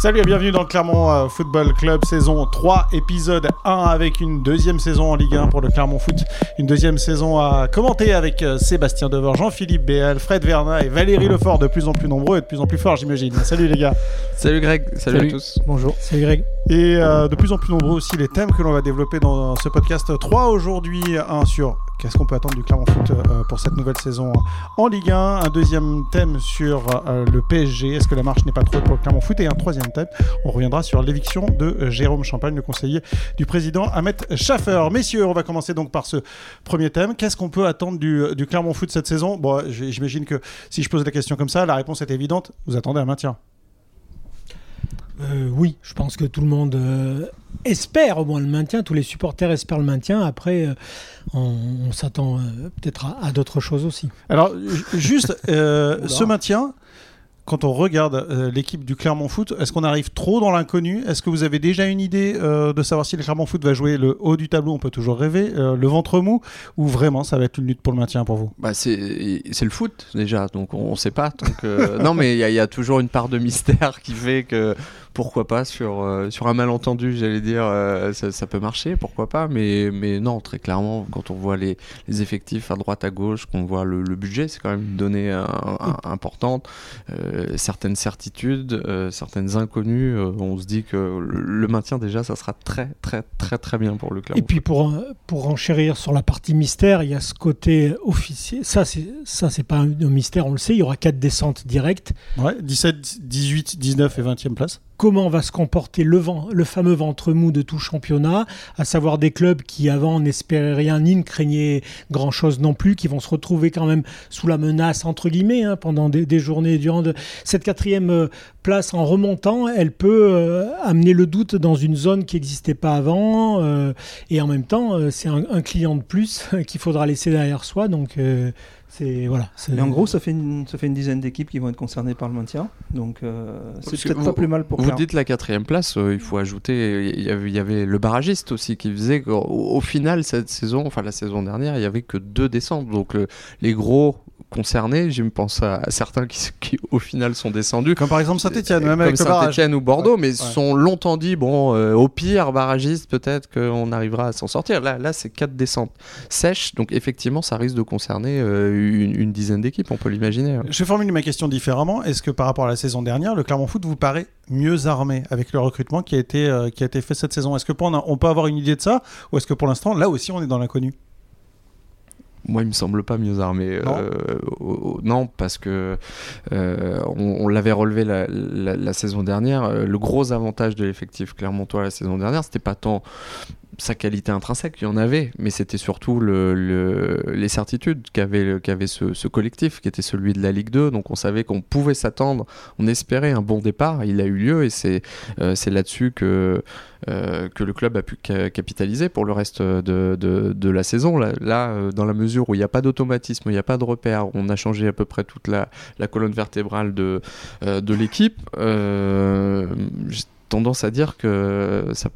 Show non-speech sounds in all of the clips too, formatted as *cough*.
Salut et bienvenue dans le Clermont euh, Football Club saison 3 épisode 1 avec une deuxième saison en Ligue 1 pour le Clermont Foot. Une deuxième saison à commenter avec euh, Sébastien Dever, Jean-Philippe Béal, Fred Verna et Valérie Lefort de plus en plus nombreux et de plus en plus forts j'imagine. Salut les gars. Salut Greg, salut, Salut. à tous. Bonjour, c'est Greg. Et euh, de plus en plus nombreux aussi les thèmes que l'on va développer dans ce podcast 3 aujourd'hui. Un sur qu'est-ce qu'on peut attendre du Clermont Foot euh, pour cette nouvelle saison en Ligue 1. Un deuxième thème sur euh, le PSG. Est-ce que la marche n'est pas trop pour le Clermont Foot? Et un troisième thème, on reviendra sur l'éviction de euh, Jérôme Champagne, le conseiller du président Ahmet Schaffer. Messieurs, on va commencer donc par ce premier thème. Qu'est-ce qu'on peut attendre du, Clermont Foot cette saison? Bon, j'imagine que si je pose la question comme ça, la réponse est évidente. Vous attendez un maintien. Euh, oui, je pense que tout le monde euh, espère au moins le maintien, tous les supporters espèrent le maintien. Après, euh, on, on s'attend euh, peut-être à, à d'autres choses aussi. Alors, ju- juste, euh, ce maintien, quand on regarde euh, l'équipe du Clermont Foot, est-ce qu'on arrive trop dans l'inconnu? Est-ce que vous avez déjà une idée euh, de savoir si le Clermont Foot va jouer le haut du tableau? On peut toujours rêver, euh, le ventre mou, ou vraiment ça va être une lutte pour le maintien pour vous? Bah c'est c'est le foot déjà, donc on, on sait pas. Donc, euh, *laughs* non mais il y, a- il y a toujours une part de mystère qui fait que pourquoi pas sur, euh, sur un malentendu, j'allais dire, euh, ça, ça peut marcher, pourquoi pas. Mais, mais non, très clairement, quand on voit les, les effectifs à droite, à gauche, qu'on voit le, le budget, c'est quand même une donnée euh, un- importante. Euh, certaines certitudes, euh, certaines inconnues, euh, on se dit que le, le maintien déjà, ça sera très très très très bien pour le club. Et puis pour, pour enchérir sur la partie mystère, il y a ce côté officiel. Ça, c'est ça, c'est pas un, un mystère, on le sait. Il y aura quatre descentes directes. Ouais, 17, 18, 19 et 20e place. Comment va se comporter le, le fameux ventre mou de tout championnat, à savoir des clubs qui avant n'espéraient rien ni ne craignaient grand-chose non plus, qui vont se retrouver quand même sous la menace, entre guillemets, hein, pendant des, journées durant cette quatrième euh, place en remontant, elle peut euh, amener le doute dans une zone qui n'existait pas avant, euh, et en même temps, c'est un, client de plus *laughs* qu'il faudra laisser derrière soi, donc c'est voilà. c'est- Mais en gros, ça fait une, ça fait une dizaine d'équipes qui vont être concernées par le maintien. Donc, euh, c'est peut-être pas plus mal pour Vous dites la quatrième place, euh, il faut ajouter, il y, avait, il y avait le barragiste aussi qui faisait qu'au au final, cette saison, enfin la saison dernière, il y avait que deux descentes. Donc le- les gros concernés, je me pense à, à certains qui, *laughs* qui, au final sont descendus. Comme par exemple Saint-Etienne, même avec. Saint-Etienne ou Bordeaux, Ouais, mais ouais. sont longtemps dit, bon, euh, au pire, barragiste, peut-être qu'on arrivera à s'en sortir. Là, là c'est quatre descentes sèches, donc effectivement, ça risque de concerner euh, une, une dizaine d'équipes, on peut l'imaginer. hein. Je formule ma question différemment. Est-ce que par rapport à la saison dernière, le Clermont Foot vous paraît mieux armé avec le recrutement qui a été, euh, qui a été fait cette saison? Est-ce que pour, on peut avoir une idée de ça? Ou est-ce que pour l'instant, là aussi, on est dans l'inconnu? Moi, il me semble pas mieux armé. Non. Euh, non, parce que euh, on, on l'avait relevé la, la- la saison dernière. euh, Le gros avantage de l'effectif clermontois la saison dernière, c'était pas tant sa qualité intrinsèque, il y en avait, mais c'était surtout le, le- les certitudes qu'avait ce, collectif, qui était celui de la Ligue 2. Donc on savait qu'on pouvait s'attendre, on espérait un bon départ. Il a eu lieu et c'est euh, là-dessus que, euh, que le club a pu ca- capitaliser pour le reste de, de, la saison. Là, euh, dans la mesure où il n'y a pas d'automatisme, il n'y a pas de repère, on a changé à peu près toute la, colonne vertébrale de, de l'équipe. Tendance à dire que ça,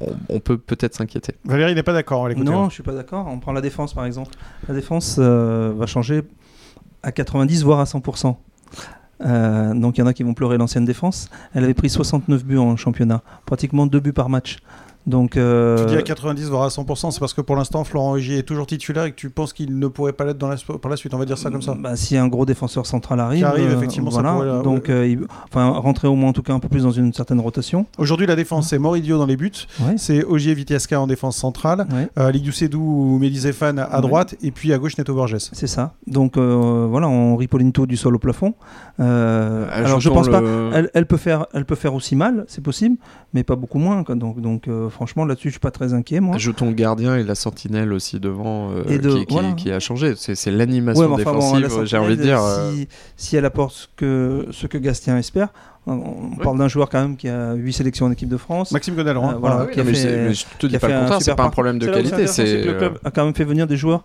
on, on peut peut-être s'inquiéter. Valérie n'est pas d'accord. Non, je suis pas d'accord. On prend la défense par exemple. La défense euh, va changer à 90 voire à 100%. Euh, donc il y en a qui vont pleurer l'ancienne défense. Elle avait pris 69 buts en championnat, pratiquement 2 buts par match. Donc euh, Tu dis à 90 voire à 100%, c'est parce que pour l'instant Florent Rugier est toujours titulaire et que tu penses qu'il ne pourrait pas l'être dans la, par la suite, on va dire ça comme ça. Bah, si un gros défenseur central arrive, Qui arrive, euh, effectivement, ça pourrait, euh, donc euh, il- enfin rentrer au moins en tout cas un peu plus dans une certaine rotation. Aujourd'hui la défense c'est Moridio dans les buts, Ouais. c'est Ogier Vitiasca en défense centrale, Ouais. euh, Ligue Sedou ou Méliséphane à Ouais. droite et puis à gauche Neto Borges. C'est ça. Donc euh, voilà, on Ripolinto du sol au plafond. Euh, alors je pense pas. le- Elle, elle peut faire, elle peut faire aussi mal, c'est possible, mais pas beaucoup moins. quoi. Donc, donc euh, franchement, là-dessus, je suis pas très inquiet, moi. Ajoutons le gardien et la sentinelle aussi devant euh, Et de- qui, qui- voilà. qui a changé. C'est l'animation Ouais, mais enfin, bon, défensive, j'ai envie de dire. euh, Si, si elle apporte ce que, ce que Gastien espère, on, parle d'un joueur quand même qui a 8 sélections en équipe de France. Maxime Godalron. Euh, voilà. Ah oui, qui a mais fait- mais je te dis a pas le contraire, c'est pas un problème de qualité. c'est que le club a quand même fait venir des joueurs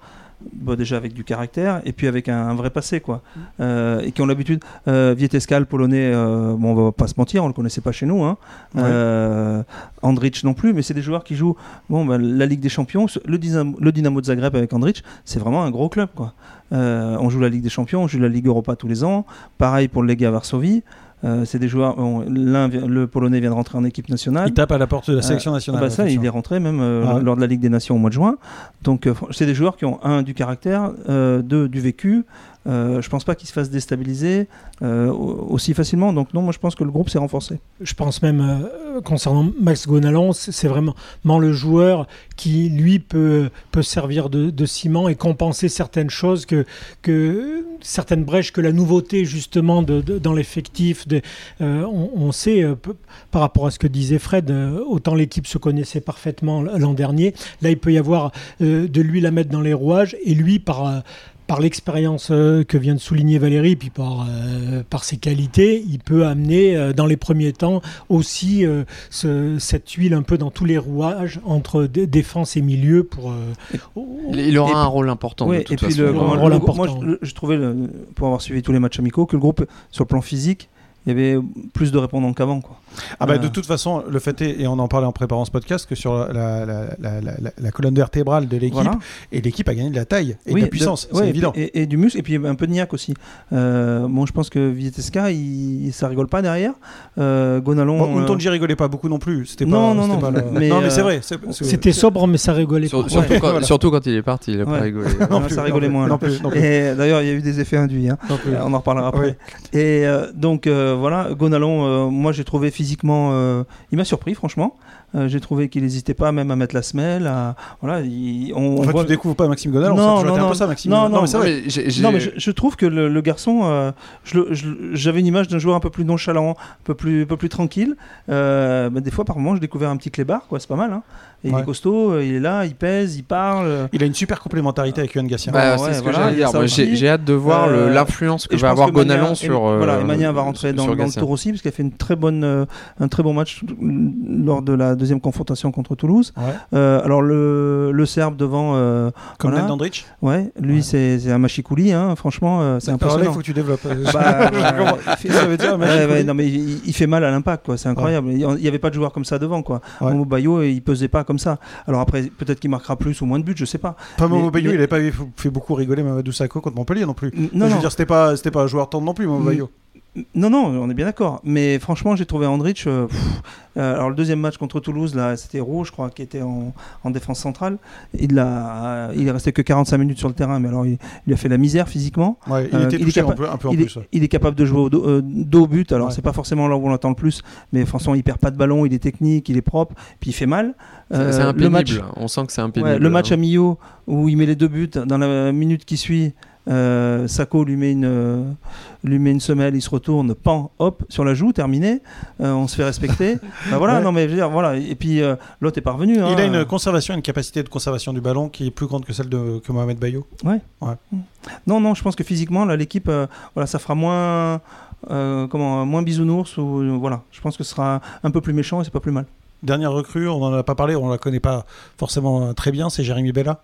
bah, déjà avec du caractère et puis avec un, un vrai passé quoi Mm. Euh, et qui ont l'habitude euh, Vietescal polonais euh, bon on va pas se mentir on le connaissait pas chez nous hein. Ouais. Euh, Andrich non plus mais c'est des joueurs qui jouent bon bah, la Ligue des Champions le Dynamo, le Dynamo de Zagreb avec Andrich c'est vraiment un gros club quoi on joue la Ligue des Champions on joue la Ligue Europa tous les ans pareil pour le Legia Varsovie Euh, c'est des joueurs. bon, L'un, vient- le Polonais vient de rentrer en équipe nationale. Il tape à la porte de la sélection Ah nationale. bah ça, il est rentré même euh, Ah ouais. lors de la Ligue des Nations au mois de juin. Donc, euh, c'est des joueurs qui ont un du caractère, euh, deux du vécu. Euh, je pense pas qu'ils se fassent déstabiliser euh, au- aussi facilement. Donc non, moi je pense que le groupe s'est renforcé. Je pense même, euh, concernant Max Gonalon, c'est vraiment le joueur qui, lui, peut, peut servir de, ciment et compenser certaines choses, que, que certaines brèches, que la nouveauté, justement, de, dans l'effectif. on, sait, par rapport à ce que disait Fred, autant l'équipe se connaissait parfaitement l'an dernier. Là, il peut y avoir de lui la mettre dans les rouages et lui, par. Par l'expérience euh, que vient de souligner Valérie, puis par, euh, par ses qualités, il peut amener euh, dans les premiers temps aussi euh, ce- cette huile un peu dans tous les rouages entre dé- défense et milieu pour. euh, Il, aura Et un rôle important. Ouais, de toute et puis façon. le, un comment- rôle le groupe- moi, je, je trouvais, le- pour avoir suivi tous les matchs amicaux, que le groupe, sur le plan physique, il y avait plus de répondants qu'avant. quoi. Ah bah, de Euh. toute façon, le fait est, et on en parlait en préparant ce podcast, que sur la, la, la, la- la- la colonne vertébrale de l'équipe, Voilà. et l'équipe a gagné de la taille et de la puissance, de- c'est ouais, évident. Et, et du muscle, et puis un peu de niaque aussi. Euh, bon, je pense que Vieteska, il, ça rigole pas derrière. Euh, Gonalon. Bon, euh, rigolait pas beaucoup non plus. C'était pas, Non, non, non, pas le- mais, non, mais euh, c'est vrai. c'est- c'est- C'était sobre, mais ça rigolait Sur- pas. surtout, Ouais, quand, voilà. surtout quand il est parti, il a Ouais. pas rigolé. Non, ça rigolait non moins, plus, là. Non plus, non plus. Et d'ailleurs, il y a eu des effets induits. hein. non plus. On en reparlera après. Et euh, donc euh, voilà, Gonalon, euh, moi j'ai trouvé physiquement, euh, il m'a surpris franchement. Euh, j'ai trouvé qu'il n'hésitait pas même à mettre la semelle. À, voilà, il- on, on En fait, voit- tu découvres pas Maxime Godal, Non, toujours non, été un non. peu ça, Maxime. Non, non, mais c'est Non, vrai. mais Non, mais je, je trouve que le, le garçon, euh, je je j'avais une image d'un joueur un peu plus nonchalant, un peu plus, un peu plus tranquille. Euh, bah, des fois, par moment, j'ai découvert un petit clébard, quoi. C'est pas mal. Hein. Et Il est costaud, euh, il est là, il pèse, il parle. Il a une super complémentarité avec Yohan Gassien. Bah, Ouais, c'est ce que J'ai hâte de voir Euh, l'influence que je va avoir Gonalon sur. euh, voilà, et Magna va rentrer dans, le tour aussi, parce qu'il a fait une très bonne, euh, un très bon match lors de la deuxième confrontation contre Toulouse. Ouais. Euh, alors le, le Serbe devant, euh, Comme voilà. Dandrich. ouais, lui Ouais. c'est c'est un machikouli, hein, franchement, euh, c'est Alors là, il faut que tu développes. Bah, *laughs* Je comprends. Qu'est-ce que ça veut dire, Ouais, Machikouli ouais, non mais il, il fait mal à l'impact quoi, c'est incroyable. Il n'y avait pas de joueur comme ça devant quoi. Ouais. Momo Bayo il pesait pas comme ça. Alors après peut-être qu'il marquera plus ou moins de buts, je sais pas. Pas Momo Mais- Bayo, mais- il avait pas fait beaucoup rigoler Mamadou Sakho contre Montpellier non plus. Non je veux non. dire, c'était pas, c'était pas un joueur tendre non plus, Momo Mm. Bayo. Non, non, on est bien d'accord. Mais franchement, j'ai trouvé Andrich. euh, pff, euh, alors, le deuxième match contre Toulouse, là, c'était Roux, je crois, qui était en, en défense centrale. Il, a, il est resté que 45 minutes sur le terrain, mais alors il, il a fait la misère physiquement. Ouais, il Euh, était il est touché un peu, un peu en Il est, plus. ouais. il est capable de jouer au dos, euh, dos au but. Alors, Ouais. c'est pas forcément là où on l'entend le plus, mais franchement, il perd pas de ballon, il est technique, il est propre, puis il fait mal. C'est Euh, c'est le impénible. match, On sent que c'est ouais, impénible. le match hein. à Millau, où il met les deux buts, dans la minute qui suit, euh, Sako lui met une euh, lui met une semelle, il se retourne, pan, hop, sur la joue, terminé. Euh, on se fait respecter. *laughs* Bah voilà, Ouais. non mais je veux dire, voilà. Et puis euh, l'autre est parvenu. hein. Il a une conservation, une capacité de conservation du ballon qui est plus grande que celle de que Mohamed Bayo. Non, non, je pense que physiquement, là, l'équipe, voilà, ça fera moins, comment, moins bisounours ou voilà. Je pense que ce sera un peu plus méchant et c'est pas plus mal. Dernière recrue, on n'en a pas parlé, on la connaît pas forcément très bien, c'est Jérémy Bella.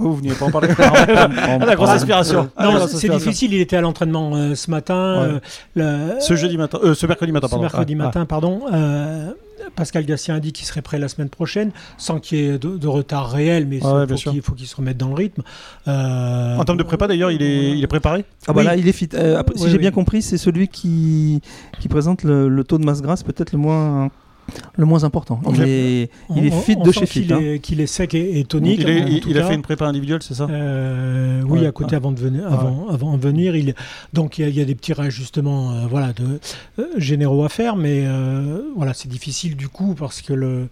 Ouais, vous venez pas en parler. *laughs* la grosse aspiration. Ah, Non, la grosse c'est difficile. Il était à l'entraînement euh, ce matin. Ouais. euh, le- Ce jeudi matin, euh, ce mercredi matin, ce pardon. mercredi Ah, matin, pardon. euh, Pascal Gatien a dit qu'il serait prêt la semaine prochaine, sans qu'il y ait de, de retard réel, mais ouais, il faut qu'il faut qu'il se remette dans le rythme. Euh, ah. En termes de prépa, d'ailleurs, il est, il est préparé? Ah bah Oui. là, il est fit. Euh, après, si Oui, j'ai oui. bien compris, c'est celui qui, qui présente le, le taux de masse grasse peut-être le moins, le moins important. Il est, il est on- fit on de sent chez qu'il fit. hein. est, qu'il est sec et, et tonique. il est- en il- tout il a fait une prépa individuelle, c'est ça? Euh, oui, Ouais, à côté ouais. avant de venir, avant, avant de venir, il donc il y, a- il y a des petits réajustements, euh, voilà, de euh, généraux à faire, mais euh, voilà, c'est difficile du coup parce que le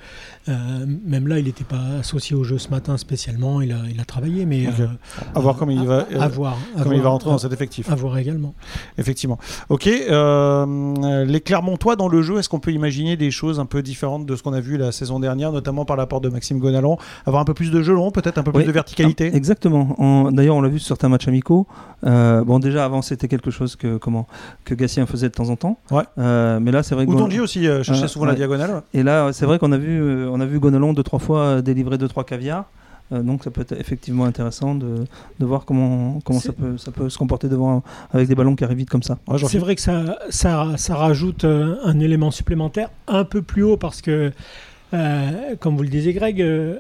euh, même là, il n'était pas associé au jeu ce matin spécialement. Il a, il a travaillé, mais euh, À voir comment il va, à, voir, à comment il va rentrer à- dans cet effectif. à voir également. Effectivement. Ok. euh, les Clermontois dans le jeu, est-ce qu'on peut imaginer des choses un peu différentes de ce qu'on a vu la saison dernière, notamment par l'apport de Maxime Gonalon Avoir un peu plus de jeu long, peut-être un peu plus Oui. de verticalité Ah, Exactement. En- D'ailleurs, on l'a vu sur certains matchs amicaux. Euh, bon, déjà avant, c'était quelque chose que comment que Gatien faisait de temps en temps. Ouais. Euh, mais là, c'est vrai que Ou Gon- Donji aussi euh, cherchait Ah, souvent la diagonale. Et là, c'est vrai qu'on a vu, on a vu Gonalon deux trois fois délivrer deux trois caviars. Euh, donc ça peut être effectivement intéressant de, de voir comment, comment ça, peut, ça peut se comporter devant avec des ballons qui arrivent vite comme ça. Ouais, C'est vrai que ça, ça, ça rajoute euh, un élément supplémentaire un peu plus haut parce que, euh, comme vous le disiez Greg, euh,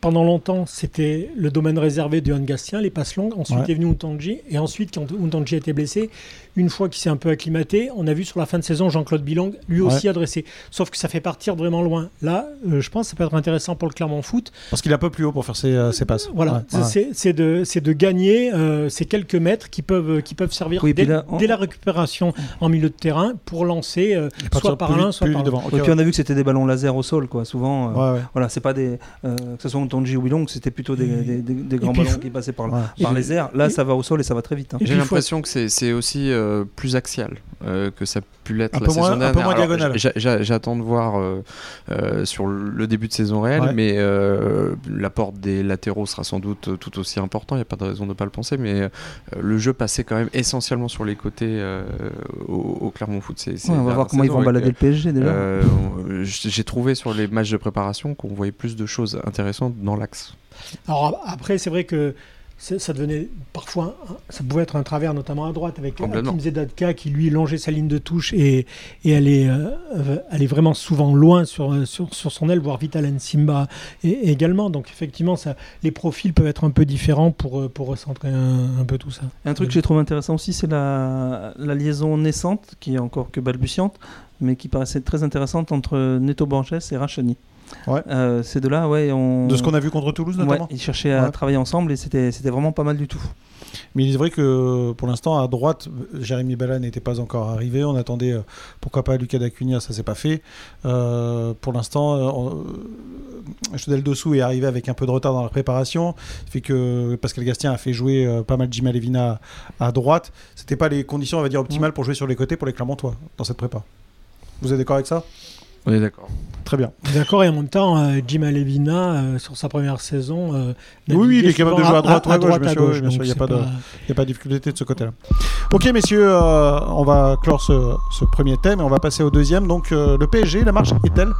pendant longtemps, c'était le domaine réservé de Gastien, les passes longues. Ensuite Ouais. est venu Untanji. Et ensuite, quand Untanji a été blessé, une fois qu'il s'est un peu acclimaté, on a vu sur la fin de saison Jean-Claude Bilang lui aussi adresser. Sauf que ça fait partir vraiment loin. Là, euh, je pense que ça peut être intéressant pour le Clermont Foot. Parce qu'il est un peu plus haut pour faire ses, euh, ses passes. Voilà, Ouais, c'est- ouais. c'est c'est de, gagner euh, ces quelques mètres qui peuvent, qui peuvent servir Oui, dès, puis là, on- dès la récupération en milieu de terrain pour lancer euh, soit par l'un, soit plus par l'autre. devant. Ok, Et puis on a vu que c'était des ballons laser au sol, quoi. Souvent, euh, ouais, ouais. voilà, c'est pas des, euh, que ce soit Tonji ou Wilong, c'était plutôt des, Et- des- des- des grands puis, ballons faut- qui passaient par, Ouais. par Et- les airs. Là, et- ça va au sol et ça va très vite. hein. J'ai l'impression que c'est c'est aussi euh, plus axial euh, que ça a pu l'être Un la peu saison moins- un peu dernière. moins Alors, J'attends de voir euh, euh, sur le début de saison réelle, Ouais. mais euh, l'apport des latéraux sera sans doute tout aussi important. Il n'y a pas de raison de ne pas le penser, mais euh, le jeu passait quand même essentiellement sur les côtés euh, au, au Clermont Foot. C'est Ouais, on va voir comment ils vont balader le PSG déjà. euh, J'ai trouvé sur les matchs de préparation qu'on voyait plus de choses intéressantes dans l'axe. Alors après, c'est vrai que ça devenait parfois, ça pouvait être un travers, notamment à droite, avec. Hakim Zedatka qui lui longeait sa ligne de touche et, et allait, euh, allait vraiment souvent loin sur, euh, sur, sur son aile, voire Vitalen Simba et, également. Donc effectivement, ça, les profils peuvent être un peu différents pour, euh, pour recentrer un, un peu tout ça. Et un truc que j'ai trouvé intéressant aussi, c'est la, la liaison naissante, qui est encore que balbutiante, mais qui paraissait très intéressante entre Neto Borges et Rachani. Ouais. Euh, ces deux-là, ouais, on... De ce qu'on a vu contre Toulouse Ouais, notamment. ils cherchaient à Ouais. travailler ensemble et c'était vraiment pas mal du tout. Mais il est vrai que pour l'instant, à droite, Jérémy Bella n'était pas encore arrivé. On attendait, euh, pourquoi pas, Lucas Dacunia, ça s'est pas fait. Euh, pour l'instant, euh, on- Dossou est arrivé avec un peu de retard dans la préparation. fait que Pascal Gastien a fait jouer pas mal Jim Alevina à, à droite. C'était pas les conditions, on va dire, optimales pour jouer sur les côtés pour les Clermontois dans cette prépa. Vous êtes d'accord avec ça? On est d'accord. Très bien. D'accord, et en même temps, euh, Jim Alevina, euh, sur sa première saison, euh, Oui, oui, il est capable de jouer à droite ou à gauche, bien à sûr, gauche, bien sûr, donc il a pas de- n'y a pas de difficulté de ce côté-là. Ok, messieurs, euh, on va clore ce, ce premier thème et on va passer au deuxième. Donc, euh, le PSG, la marche est-elle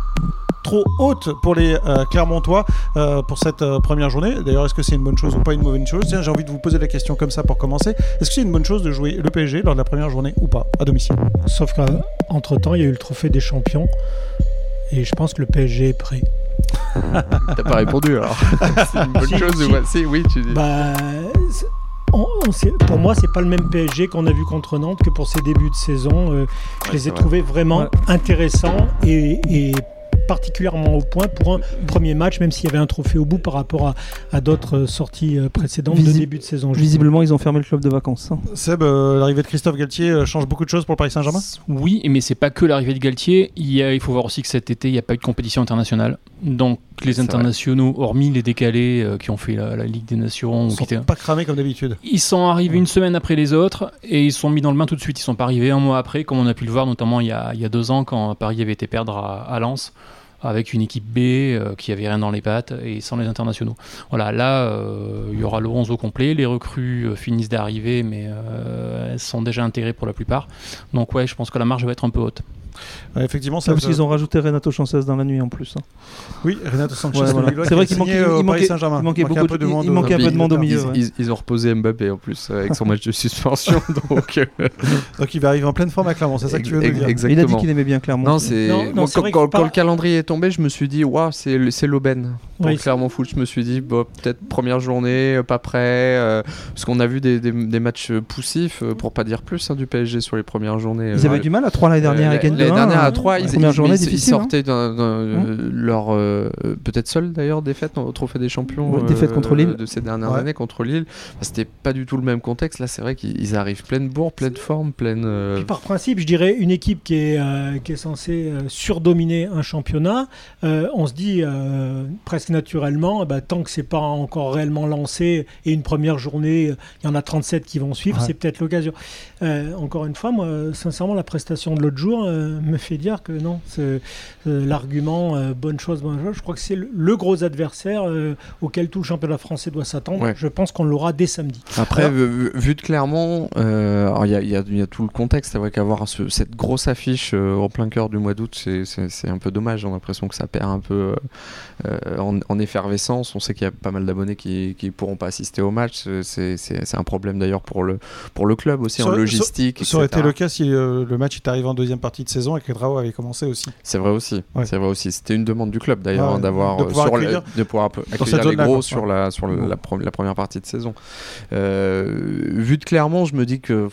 trop haute pour les euh, Clermontois euh, pour cette euh, première journée D'ailleurs, est-ce que c'est une bonne chose ou pas une mauvaise chose? Tiens, J'ai envie de vous poser la question comme ça pour commencer. Est-ce que c'est une bonne chose de jouer le PSG lors de la première journée ou pas, à domicile? Sauf qu'entre-temps, il y a eu le trophée des champions. Et je pense que le PSG est prêt. *laughs* T'as pas répondu alors. *laughs* c'est une bonne Si, chose si. ou pas? Si, oui, tu dis. Bah, c'est- on- on sait- pour moi, c'est pas le même PSG qu'on a vu contre Nantes que pour ses débuts de saison. Euh, je Ouais, les ai vrai. trouvés vraiment Ouais. intéressants et, et particulièrement au point pour un premier match, même s'il y avait un trophée au bout par rapport à, à d'autres euh, sorties euh, précédentes de Visi- début de saison. Visiblement, ils ont fermé le club de vacances. hein. Seb, euh, l'arrivée de Christophe Galtier change beaucoup de choses pour le Paris Saint-Germain? Oui, mais c'est pas que l'arrivée de Galtier. Il, y a- il faut voir aussi que cet été, il n'y a pas eu de compétition internationale. Donc les vrai. internationaux, hormis les décalés euh, qui ont fait la, la Ligue des Nations, Ils ou sont qui pas cramés comme d'habitude. ils sont arrivés une semaine après les autres et ils sont mis dans le bain tout de suite. Ils sont pas arrivés un mois après, comme on a pu le voir notamment il y a, il y a deux ans quand Paris avait été perdre à, à Lens avec une équipe B euh, qui avait rien dans les pattes et sans les internationaux. Voilà, là euh, il y aura le 11 au complet. Les recrues euh, finissent d'arriver, mais elles sont déjà intégrées pour la plupart. Donc ouais, je pense que la marge va être un peu haute. Ouais, effectivement, C'est ça parce qu'ils ont rajouté Renato Chances dans la nuit en plus. hein. Oui, Renato Sanchez. Ouais, voilà. Lillois, C'est vrai qu'il manquait- au il manquait- Saint-Germain. il manquait un beaucoup peu de- de monde. il manquait un euh, peu de monde au milieu. Ils, ouais. ils- ils ont reposé Mbappé en plus euh, avec son match de suspension. *laughs* donc, euh, Donc il va arriver en pleine forme à Clermont, c'est ça que tu veux dire exactement. Il a dit qu'il aimait bien Clermont. Non, c'est Non, non, moi, c'est quand, quand- pas- quand le calendrier est tombé, je me suis dit waouh, c'est le- c'est l'aubaine. Pour Oui, le Clermont Foot, je me suis dit bon, peut-être première journée, euh, pas prêt, euh, parce qu'on a vu des, des- des matchs poussifs, euh, pour pas dire plus, hein, du PSG sur les premières journées. Ils avaient du mal à 3 l'année dernière gagner L'année dernière hein. à 3, ils, Première ils- ils- ils hein. sortaient euh, leur peut-être seule d'ailleurs défaite au Trophée des Champions Ouais, défaite contre Lille. de ces dernières Ouais. années contre Lille. Enfin, C'était pas du tout le même contexte. Là, c'est vrai qu'ils ils arrivent pleine bourre, pleine forme, pleine. Puis par principe, je dirais une équipe qui est, qui est censée surdominer un championnat, on se dit presque naturellement, bah, tant que c'est pas encore réellement lancé et une première journée, euh, il y en a 37 qui vont suivre, Ouais. c'est peut-être l'occasion. Euh, encore une fois, moi, sincèrement, la prestation de l'autre jour euh, me fait dire que non, c'est, l'argument euh, bonne chose, bonne chose, je crois que c'est le, le gros adversaire auquel tout le championnat français doit s'attendre. Ouais. Je pense qu'on l'aura dès samedi. Après, Alors- vu, vu- de Clermont, il y, a- y a- y a tout le contexte. C'est vrai qu'avoir ce- cette grosse affiche en plein cœur du mois d'août, c'est- un peu dommage. J'ai l'impression que ça perd un peu en, en effervescence. On sait qu'il y a pas mal d'abonnés qui ne pourront pas assister au match. C'est un problème d'ailleurs pour le, pour le club aussi, en logistique. Ça, aurait été le cas si euh, le match est arrivé en deuxième partie de saison et que Drao avait commencé aussi. C'est vrai aussi. C'est vrai aussi. C'était une demande du club d'ailleurs hein, d'avoir de pouvoir accueillir, de pouvoir accueillir les gros sur, la, sur la, la, première partie de saison. vu de Clermont, je me dis que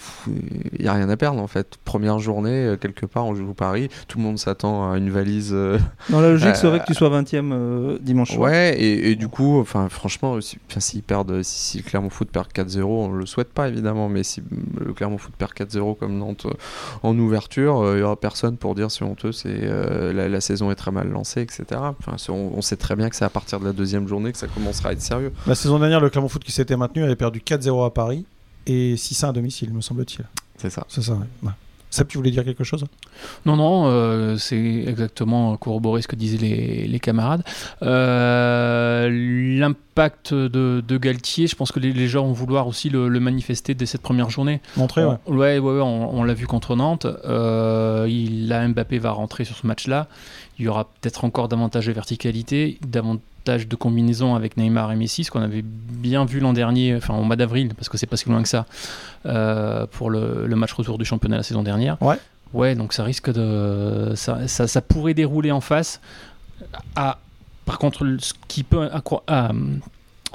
il n'y a rien à perdre en fait. Première journée, quelque part, on joue Paris. Tout le monde s'attend à une valise. Dans la logique, serait que tu *laughs* sois 20ème dimanche soir. Ouais, et, du coup, enfin, franchement, si, s'ils perdent, si, Clermont Foot perd 4-0, on le souhaite pas évidemment, mais si le Clermont Foot perd 4-0 comme Nantes euh, en ouverture, il n'y aura personne pour dire si honteux, c'est euh, la, saison est très mal lancée, etc. Enfin, on, sait très bien que c'est à partir de la deuxième journée que ça commencera à être sérieux. La saison dernière, le Clermont Foot qui s'était maintenu avait perdu 4-0 à Paris et 6-1 à domicile, me semble-t-il. C'est ça. C'est ça, ouais. Seb, tu voulais dire quelque chose? Non, non, euh, c'est exactement corroborer ce que disaient les, camarades. Euh, l'impact de, Galtier, je pense que les, gens vont vouloir aussi le, manifester dès cette première journée. Montrer, ouais. ouais, ouais, on, l'a vu contre Nantes. Euh, il, Mbappé va rentrer sur ce match-là. Il y aura peut-être encore davantage de verticalité, davantage de combinaison avec Neymar et Messi, ce qu'on avait bien vu l'an dernier, enfin au mois d'avril, parce que c'est pas si loin que ça, euh, pour le, match retour du championnat la saison dernière. Ouais. Ouais, donc ça risque de. Ça, ça, pourrait dérouler en face. À, par contre, ce qui peut.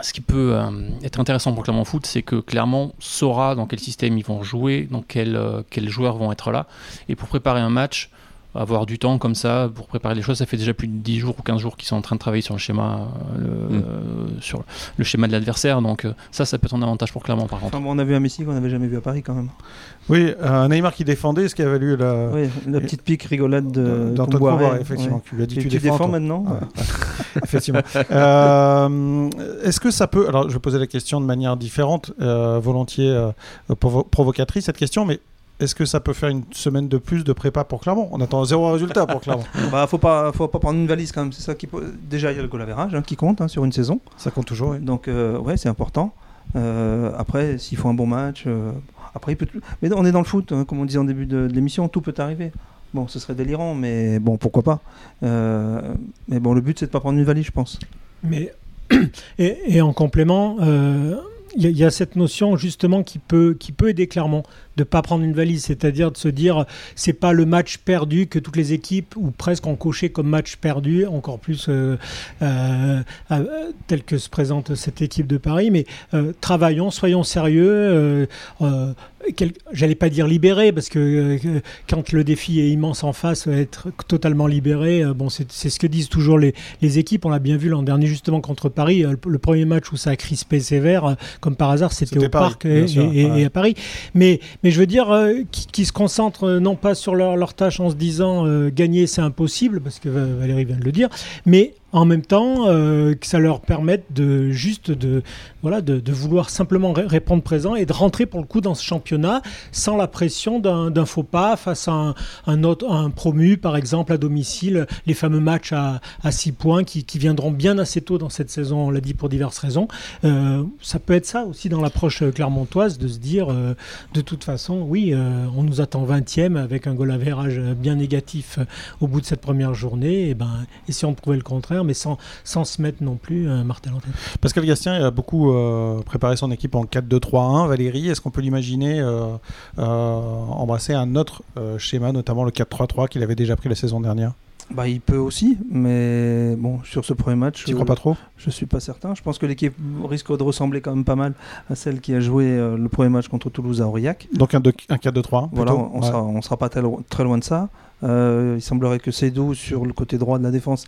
ce qui peut euh, être intéressant pour Clermont Foot, c'est que Clermont saura dans quel système ils vont jouer, dans quel, euh, quels joueurs vont être là. Et pour préparer un match, avoir du temps comme ça pour préparer les choses. Ça fait déjà plus de 10 jours ou 15 jours qu'ils sont en train de travailler sur le schéma, euh, mm. sur le schéma de l'adversaire. Donc euh, ça, ça peut être un avantage pour Clermont par contre. on a vu un Messi qu'on n'avait jamais vu à Paris quand même. Oui, un Neymar qui défendait, ce qui a valu la, oui, la petite pique rigolade d'Antoine effectivement. Tu dit, tu, défends, maintenant *laughs* *laughs* Effectivement. Euh, est-ce que ça peut... Alors je vais poser la question de manière différente, volontiers provocatrice cette question, mais est-ce que ça peut faire une semaine de plus de prépa pour Clermont? On attend zéro résultat pour Clermont. *laughs* bah, faut pas, faut pas prendre une valise quand même. C'est ça qui déjà il y a le goal hein, qui compte hein, sur une saison. Ça compte toujours. Oui. Donc euh, ouais, c'est important. Euh, après, s'il faut un bon match, euh, après il peut. Mais on est dans le foot, hein, comme on disait en début de, l'émission, tout peut arriver. Bon, ce serait délirant, mais bon, pourquoi pas. mais bon, le but c'est de pas prendre une valise, je pense. Mais *coughs* et, et en complément il y, a cette notion justement qui peut, qui peut aider clairement de ne pas prendre une valise, c'est-à-dire de se dire c'est pas le match perdu que toutes les équipes ou presque ont coché comme match perdu, encore plus euh, euh, euh, tel que se présente cette équipe de Paris, mais travaillons, soyons sérieux j'allais pas dire libéré, parce que euh, quand le défi est immense en face, être totalement libéré, euh, bon, c'est ce que disent toujours les, les équipes. On l'a bien vu l'an dernier, justement, contre Paris. Euh, le, premier match où ça a crispé sévère, comme par hasard, c'était au Parc et, à Paris. Mais, mais je veux dire, qui, se concentrent non pas sur leur, leur tâche en se disant gagner, c'est impossible, parce que Valérie vient de le dire, mais en même temps euh, que ça leur permette de juste de vouloir simplement répondre présent et de rentrer pour le coup dans ce championnat sans la pression d'un faux pas face à un, autre promu par exemple à domicile les fameux matchs à, à six points qui, viendront bien assez tôt dans cette saison on l'a dit pour diverses raisons. Euh, ça peut être ça aussi dans l'approche clermontoise de se dire euh, de toute façon oui on nous attend 20e avec un goal à bien négatif au bout de cette première journée. Et ben essayons de prouver le contraire mais sans, sans se mettre non plus un martel en tête. Pascal Gastien a beaucoup euh, préparé son équipe en 4-2-3-1. Valérie, est-ce qu'on peut l'imaginer euh, euh, embrasser un autre schéma, notamment le 4-3-3 qu'il avait déjà pris la saison dernière? Bah, il peut aussi, mais bon, sur ce premier match. Tu crois pas trop? Je suis pas certain. Je pense que l'équipe risque de ressembler quand même pas mal à celle qui a joué le premier match contre Toulouse à Aurillac. Donc un, 4-2-3 Voilà, on, ne sera, sera pas très loin de ça. il semblerait que Seydou, sur le côté droit de la défense,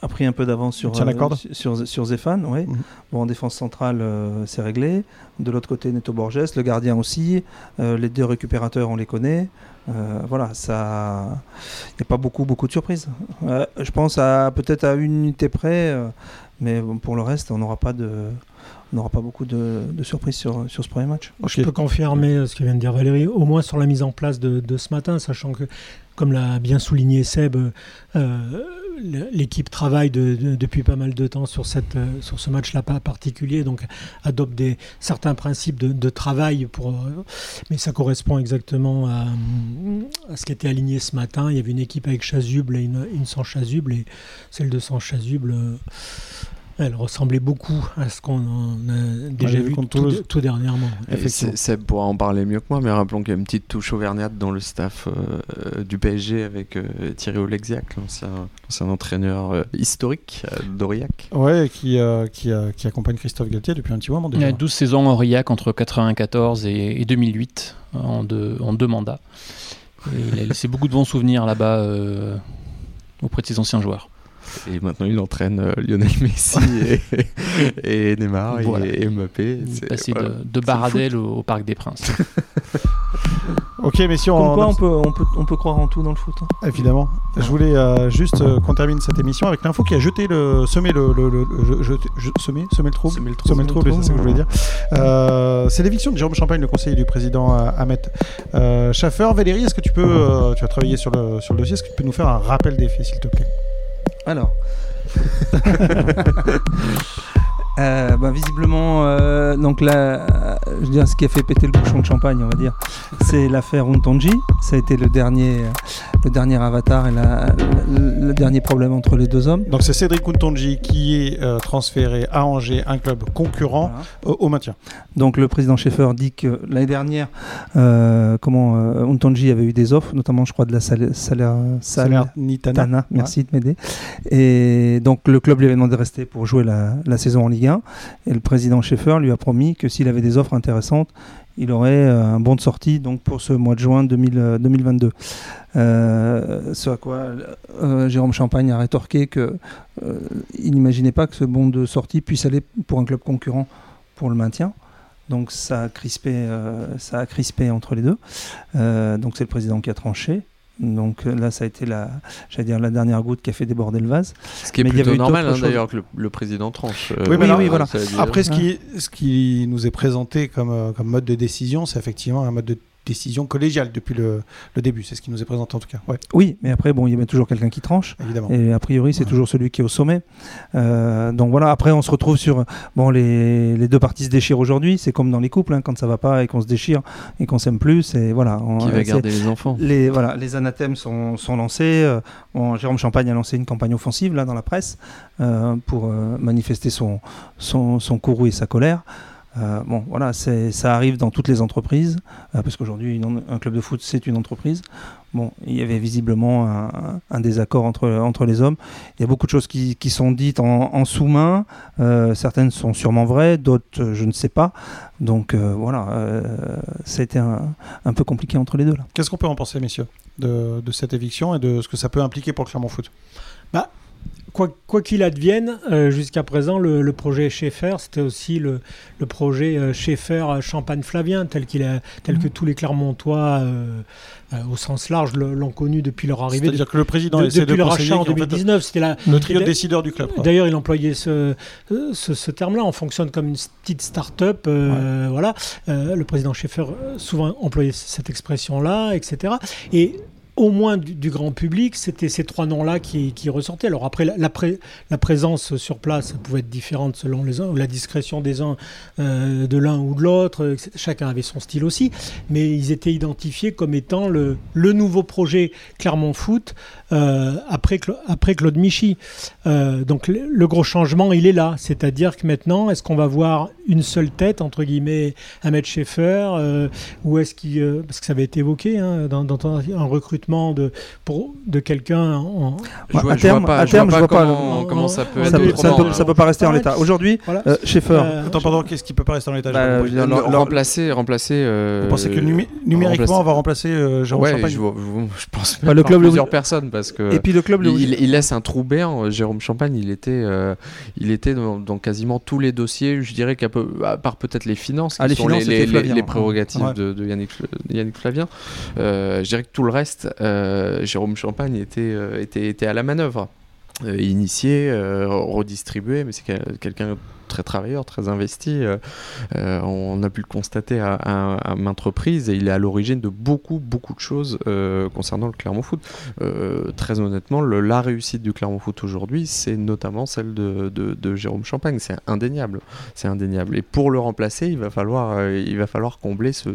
a pris un peu d'avance sur, euh, sur, sur Zéphane. Oui. Mhm. Bon, en défense centrale, euh, c'est réglé. De l'autre côté, Neto Borges, le gardien aussi. Euh, les deux récupérateurs, on les connaît. voilà, ça. Il n'y a pas beaucoup, beaucoup de surprises. je pense à peut-être à une unité près, mais pour le reste, on n'aura pas de on n'aura pas beaucoup de, surprises sur, sur ce premier match. Je peux confirmer ce que vient de dire Valérie, au moins sur la mise en place de, de ce matin, sachant que, comme l'a bien souligné Seb, l'équipe travaille depuis pas mal de temps sur, euh, ce match-là particulier, donc adopte certains principes de, travail, pour, euh, mais ça correspond exactement à, ce qui était aligné ce matin. Il y avait une équipe avec Chasuble et une, sans Chasuble, et celle de sans Chasuble. Euh, Elle ressemblait beaucoup à ce qu'on a déjà vu contre tout, dernièrement. Seb pourra en parler mieux que moi, mais rappelons qu'il y a une petite touche auvergnate dans le staff euh, du PSG avec euh, Thierry Olexiac, l'ancien entraîneur euh, historique euh, d'Aurillac. Ouais, qui, euh, qui, euh, qui accompagne Christophe Galtier depuis un petit moment Il y déjà. a 12 saisons en Aurillac entre 94 et, et 2008 en deux, en deux mandats. Et il a laissé beaucoup de bons souvenirs là-bas euh, auprès de ses anciens joueurs. Et maintenant, il entraîne euh, Lionel Messi et, et Neymar et- Voilà. et, Mbappé. C'est- passé voilà. de, de Baradel au, au Parc des Princes. *laughs* Ok, messieurs, Comme on, quoi, on peut, on, peut, on peut croire en tout dans le foot. hein. évidemment. Je voulais euh, juste euh, qu'on termine cette émission avec l'info qui a jeté le, semé le, le, le- le- jeté- je- semé, semé le trouble. Semer le trouble. Semé le trouble, c'est ça que je voulais dire. Euh, c'est l'éviction de Jérôme Champagne, le conseiller du président euh, Ahmed euh, Schaffer. Valérie, est-ce que tu peux, euh, tu as travaillé sur le, sur le dossier, est-ce que tu peux nous faire un rappel des faits, s'il te plaît? Alors. *laughs* Euh, bah, visiblement, euh, donc là, euh, je veux dire, ce qui a fait péter le bouchon de champagne, on va dire, c'est l'affaire Untonji. Ça a été le dernier, le dernier avatar et la- le, le dernier problème entre les deux hommes. Donc c'est Cédric Untonji qui est euh, transféré à Angers, un club concurrent Voilà. au, maintien. Donc le président Schaeffer dit que l'année dernière, comment Untonji avait eu des offres, notamment, je crois, de la salle, salle, Salernitana. Tana, merci de m'aider. Et donc le club lui avait demandé de rester pour jouer la, la saison en Ligue 1. Et le président Schaeffer lui a promis que s'il avait des offres intéressantes, il aurait euh, un bon de sortie donc pour ce mois de juin 2000, euh, 2022. Euh, ce à quoi Jérôme Champagne a rétorqué que euh, il n'imaginait pas que ce bon de sortie puisse aller pour un club concurrent pour le maintien. Donc ça a crispé, ça a crispé entre les deux. Donc c'est le président qui a tranché. Donc euh, là, ça a été la, j'allais dire la dernière goutte qui a fait déborder le vase. Ce qui est Mais il y plutôt normal d'autres hein, choses. d'ailleurs que le, le président tranche. euh, Oui, mais alors, oui, voilà. Après, ce qui, ce qui nous est présenté comme, euh, comme mode de décision, c'est effectivement un mode de décision collégiale depuis le, le début. C'est ce qui nous est présenté en tout cas. Ouais, Oui, mais après, bon, il y avait toujours quelqu'un qui tranche. évidemment. Et a priori, c'est Ouais. toujours celui qui est au sommet. Euh, donc voilà, après, on se retrouve sur. Bon, les, les deux parties se déchirent aujourd'hui. C'est comme dans les couples, hein, quand ça va pas et qu'on se déchire et qu'on s'aime plus. Et voilà. on- Qui va garder les enfants les, voilà, les anathèmes sont, sont lancés. Euh, bon, Jérôme Champagne a lancé une campagne offensive là, dans la presse euh, pour euh, manifester son, son, son courroux et sa colère. Euh, bon, voilà, c'est- ça arrive dans toutes les entreprises, euh, parce qu'aujourd'hui, un club de foot, c'est une entreprise. Bon, il y avait visiblement un, un désaccord entre, entre les hommes. Il y a beaucoup de choses qui, qui sont dites en, en sous-main. Euh, certaines sont sûrement vraies, d'autres, je ne sais pas. Donc euh, voilà, euh, ça a été un, un peu compliqué entre les deux là. Qu'est-ce qu'on peut en penser, messieurs, de, de cette éviction et de ce que ça peut impliquer pour le Clermont Foot? Quoi quoi qu'il advienne, euh, jusqu'à présent, le, le projet Schaeffer, c'était aussi le, le projet euh, Schaeffer euh, Champagne-Flavien, tel, qu'il a, tel que tous les Clermontois, euh, au sens large, l'ont connu depuis leur arrivée. C'est-à-dire que le président De- essaie de depuis le conseiller rachat en qui, en fait, 2019, c'était la, le trio décideur du club. D'ailleurs, il employait ce, ce, ce terme-là. On fonctionne comme une petite start-up. Voilà. Le président Schaeffer souvent employait cette expression-là, etc. Et au moins du, grand public, c'était ces trois noms-là qui, ressortaient. Alors après, la, la pré- la présence sur place pouvait être différente selon les uns, ou la discrétion des uns, euh, de l'un ou de l'autre. Chacun avait son style aussi, mais ils étaient identifiés comme étant le, nouveau projet Clermont Foot euh, après, Cla- après Claude Michy. Euh, donc le, gros changement, il est là. C'est-à-dire que maintenant, est-ce qu'on va voir une seule tête, entre guillemets, Ahmed Schaeffer, ou est-ce qu'il... parce que ça avait été évoqué hein, dans, un recrutement de, pour, de quelqu'un en... Je vois, à je terme- vois pas, à je vois terme, pas je vois pas comment, ça peut Ouais, être Ça peut, ça, autrement. peut, ça peut pas rester en l'état. Aujourd'hui, Voilà. euh, Schaeffer, Euh, Attends, pardon, qu'est-ce qui peut pas rester en l'état Bah, pas je remplacer, remplacer. euh, Vous pensez que numé- numériquement, remplacer- on va remplacer euh, Jérôme ouais, Champagne je, vois- je- je pense Bah, même le club le- plusieurs personnes parce que et puis le club, le- il, il laisse un trou béant. euh, Jérôme Champagne, il était, euh, il était dans, dans quasiment tous les dossiers. Je dirais qu'à peu, à part peut-être les finances, qui Ah, les sont finances, les, hein. prérogatives Ouais. de, de Yannick, Fl- Yannick Flavien. je dirais que tout le reste, Jérôme Champagne était, euh, était, était à la manœuvre. Euh, initié, euh, redistribué, mais c'est quel- quelqu'un très travailleur, très investi. Euh, euh, on a pu le constater à, à, à maintes reprises et il est à l'origine de beaucoup, beaucoup de choses euh, concernant le Clermont Foot. Euh, très honnêtement, le- la réussite du Clermont Foot aujourd'hui, c'est notamment celle de, de- de Jérôme Champagne. C'est indéniable. C'est indéniable. Et pour le remplacer, il va falloir, euh, il va falloir combler ce,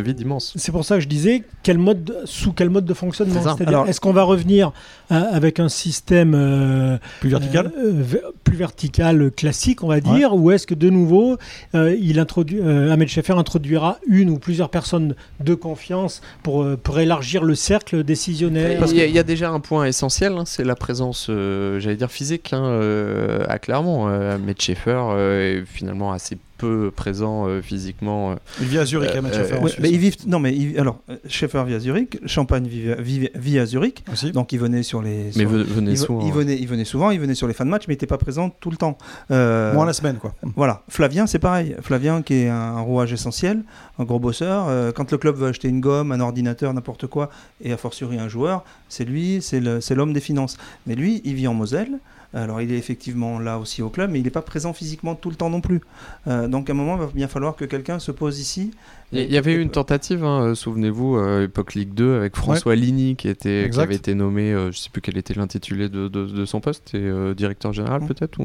vide immense. C'est pour ça que je disais quel mode, sous quel mode de fonctionnement? C'est-à-dire, est-ce qu'on va revenir avec un système euh, Plus vertical? euh, euh, plus vertical, euh, classique, on va dire, ou est-ce que de nouveau, euh, il introduit, euh, Ahmed Schaeffer introduira une ou plusieurs personnes de confiance pour, euh, pour élargir le cercle décisionnaire Il y, a- il y a déjà un point essentiel, hein, c'est la présence, euh, j'allais dire physique, hein, euh, à Clermont. Euh, Ahmed Schaeffer euh, est finalement assez peu présent euh, physiquement. euh. Il vit à Zurich, Euh, Ahmed euh, Ouais, Suisse. mais ils vivent. Non, mais ils- alors, euh, Schaeffer vit à Zurich, Champagne vit, vit- vit à Zurich, aussi. donc il venait sur les. Sur- il, souvent. il hein. venait, il venait souvent, il venait sur les fins de match, mais il n'était pas présent tout le temps. Euh, Moins la semaine, quoi. Voilà, Flavien, c'est pareil. Flavien, qui est un, un rouage essentiel, un gros bosseur. euh, quand le club veut acheter une gomme, un ordinateur, n'importe quoi, et a fortiori un joueur, c'est lui, c'est l'homme des finances. Mais lui, il vit en Moselle. Alors, il est effectivement là aussi au club, mais il n'est pas présent physiquement tout le temps non plus. Euh, donc, à un moment, il va bien falloir que quelqu'un se pose ici. Il y- avait eu une tentative, hein, euh, souvenez-vous, euh, époque Ligue 2, avec François Ligny qui, était, qui Exact. avait été nommé, euh, je sais plus quel était l'intitulé de, de- de son poste, et, euh, directeur général peut-être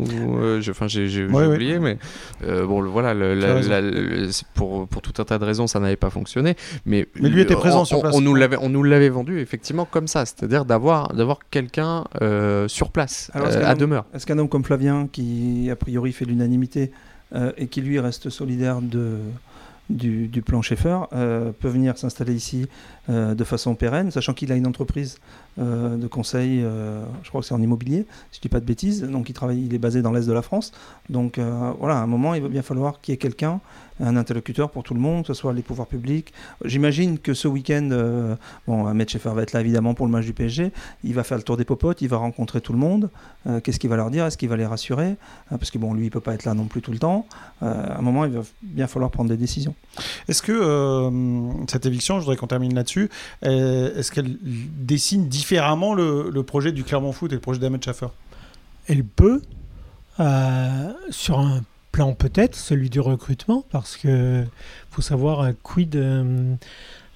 Enfin, j'ai Ouais, ouais. oublié, mais bon, le- voilà, le- la- la- le- pour, pour tout un tas de raisons, ça n'avait pas fonctionné. Mais, Mais lui était présent on, sur place. On nous l'avait, on nous l'avait vendu effectivement comme ça, c'est-à-dire d'avoir, d'avoir quelqu'un sur place, Alors, à homme- demeure. Est-ce qu'un homme comme Flavien, qui a priori fait l'unanimité et qui lui reste solidaire de, du, plan Schaeffer, euh, peut venir s'installer ici euh, de façon pérenne, sachant qu'il a une entreprise euh, de conseil, euh, je crois que c'est en immobilier, si je dis pas de bêtises, donc il, travaille, il est basé dans l'Est de la France. Donc euh, voilà, à un moment, il va bien falloir qu'il y ait quelqu'un, un interlocuteur pour tout le monde, que ce soit les pouvoirs publics. J'imagine que ce week-end, bon, Ahmed Schaeffer va être là évidemment pour le match du PSG, il va faire le tour des popotes, il va rencontrer tout le monde. Qu'est-ce qu'il va leur dire? Est-ce qu'il va les rassurer? Parce que bon, lui, il peut pas être là non plus tout le temps. À un moment, il va bien falloir prendre des décisions. Est-ce que cette éviction, je voudrais qu'on termine là-dessus, est-ce qu'elle dessine différemment le, projet du Clermont Foot et le projet d'Ahmed Schaffer Elle peut, euh, sur un plan peut-être, celui du recrutement, parce que faut savoir quid euh,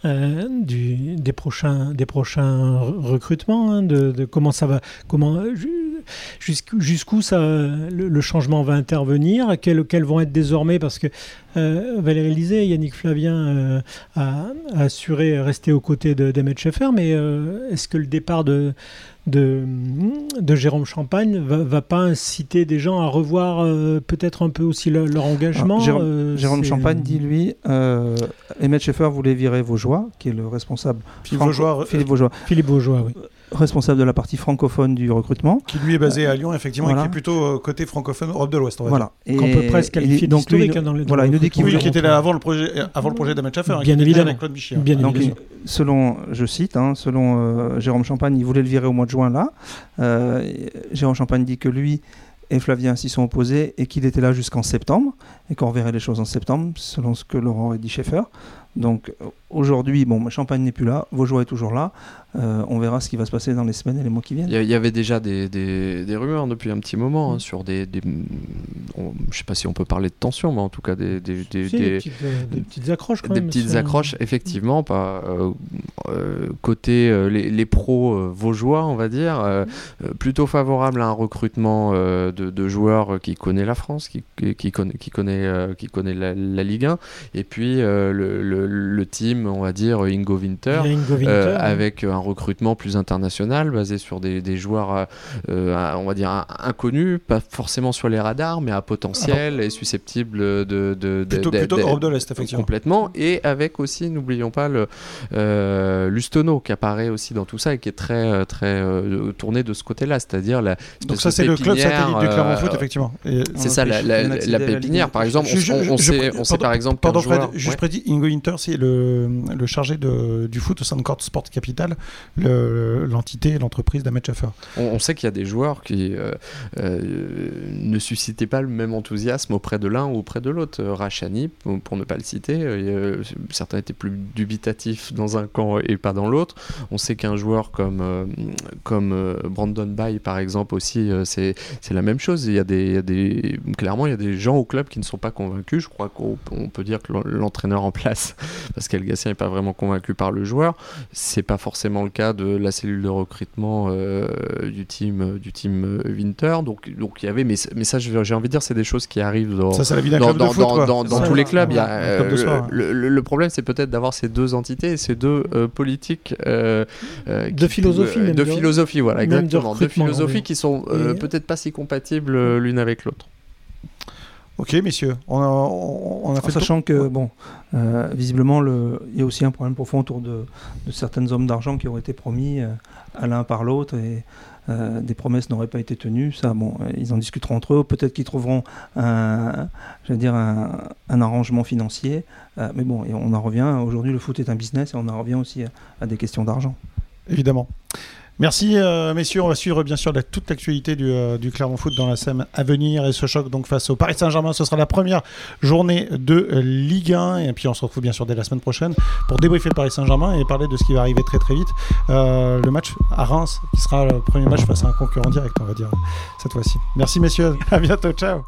euh, des prochains, des prochains re- recrutements, hein, de, de comment ça va, comment euh, jusqu'où jusqu'où ça, le, le changement va intervenir, quels, quels vont être désormais, parce que euh, Valérie Lisée, Yannick Flavien euh, a, a assuré rester aux côtés de d'Emmett Schaeffer, mais euh, est-ce que le départ de de, de Jérôme Champagne va, va pas inciter des gens à revoir euh, peut-être un peu aussi le- leur engagement Alors, Jérôme- euh, Jérôme Champagne dit, lui, euh, Emmett Schaeffer voulait virer Vaugeois, qui est le responsable, Philippe euh, Philippe Vaugeois, Philippe Bourgeois, oui. Responsable de la partie francophone du recrutement. qui lui est basé à Lyon, effectivement, Voilà. et qui est plutôt euh, côté francophone, Europe de l'Ouest, Voilà. Et, Qu'on peut presque qualifier donc lui, hein, dans le- voilà, il nous dit qu'il Oui, qui était là avant le projet, euh, avant le projet d'Ahmed Schaffer, hein, qui Bien évidemment. avec Claude Bichy. hein. Bien Donc, évidemment. il- selon, je cite, hein, selon euh, Jérôme Champagne, il voulait le virer au mois de juin là. Euh, Jérôme Champagne dit que lui et Flavien s'y sont opposés et qu'il était là jusqu'en septembre et qu'on reverrait les choses en septembre, selon ce que Laurent a dit Schaeffer. Donc euh, aujourd'hui, bon, Champagne n'est plus là, Vaugeois est toujours là. Euh, on verra ce qui va se passer dans les semaines et les mois qui viennent. Il y, avait déjà des, des- des rumeurs depuis un petit moment Mm. hein, sur des. des on- je sais pas si on peut parler de tension, mais en tout cas des, des- des- Si, des- des, petites, euh, des petites accroches quand des même, petites accroches, effectivement, pas, euh, euh, côté euh, les, les pros euh, vaugeois, on va dire, euh, euh, plutôt favorable à un recrutement euh, de, de joueurs qui connaît la France, qui, qui, qui connaît, qui connaît, euh, qui connaît la, la Ligue 1, et puis euh, le, le- le team, on va dire, Ingo Winter. Ingo Winter, Euh, avec un recrutement plus international basé sur des, des joueurs, euh, euh, on va dire, in- inconnus, pas forcément sur les radars, mais à potentiel et susceptibles de. de, Plutôt, de- plutôt de- Europe de l'Est, effectivement. Complètement, et avec aussi, n'oublions pas, le euh, Lustono qui apparaît aussi dans tout ça et qui est très, euh, très euh, tourné de ce côté-là, c'est-à-dire la. Donc ça, c'est le club satellite du Clermont euh, Foot, effectivement. C'est ça, la, pépinière, par exemple. On, Je- je- on- on je- sait, je- on sait par exemple Pardon qu'un joueur. Fred, juste ouais. prédit, Ingo Inter d'ailleurs, c'est le, le chargé de, du foot au sein de Court Sport Capital, le- l'entité, l'entreprise d'Ahmed Schaffer. On, sait qu'il y a des joueurs qui euh, euh, ne suscitaient pas le même enthousiasme auprès de l'un ou auprès de l'autre. Rachani, pour, ne pas le citer, euh, certains étaient plus dubitatifs dans un camp et pas dans l'autre. On sait qu'un joueur comme, comme Brandon Bay, par exemple, aussi, c'est la même chose. Il y, a des, il y a des, clairement, il y a des gens au club qui ne sont pas convaincus. Je crois qu'on on peut dire que l'en- l'entraîneur en place, Pascal Gassien, n'est pas vraiment convaincu par le joueur. C'est pas forcément le cas de la cellule de recrutement euh, du team du team euh, Winter. Donc donc il y avait mais, mais ça j'ai envie de dire c'est des choses qui arrivent dans Ça, de foot. tous les clubs, il y a, de euh, le, le- le problème, c'est peut-être d'avoir ces deux entités, ces deux euh, politiques euh, euh, De philosophie, euh, même de de- philosophie, voilà, de exactement, de, philosophies oui. qui sont euh, peut-être pas si compatibles euh, l'une avec l'autre. Ok, messieurs, on a, on, on a fait En sachant que, bon, euh, visiblement, le- il y a aussi un problème profond autour de, de certaines sommes d'argent qui ont été promis euh, à l'un par l'autre et euh, des promesses n'auraient pas été tenues. Ça, bon, ils en discuteront entre eux. Peut-être qu'ils trouveront un, je veux dire, un, un arrangement financier. Mais bon, et on en revient. Aujourd'hui, le foot est un business et on en revient aussi à, à des questions d'argent. évidemment. Merci euh, messieurs, on va suivre bien sûr toute l'actualité du, euh, du Clermont Foot dans la semaine à venir et ce choc donc face au Paris Saint-Germain, ce sera la première journée de euh, Ligue 1 et puis on se retrouve bien sûr dès la semaine prochaine pour débriefer le Paris Saint-Germain et parler de ce qui va arriver très très vite. Le match à Reims qui sera le premier match face à un concurrent direct on va dire cette fois-ci. Merci messieurs, à bientôt, ciao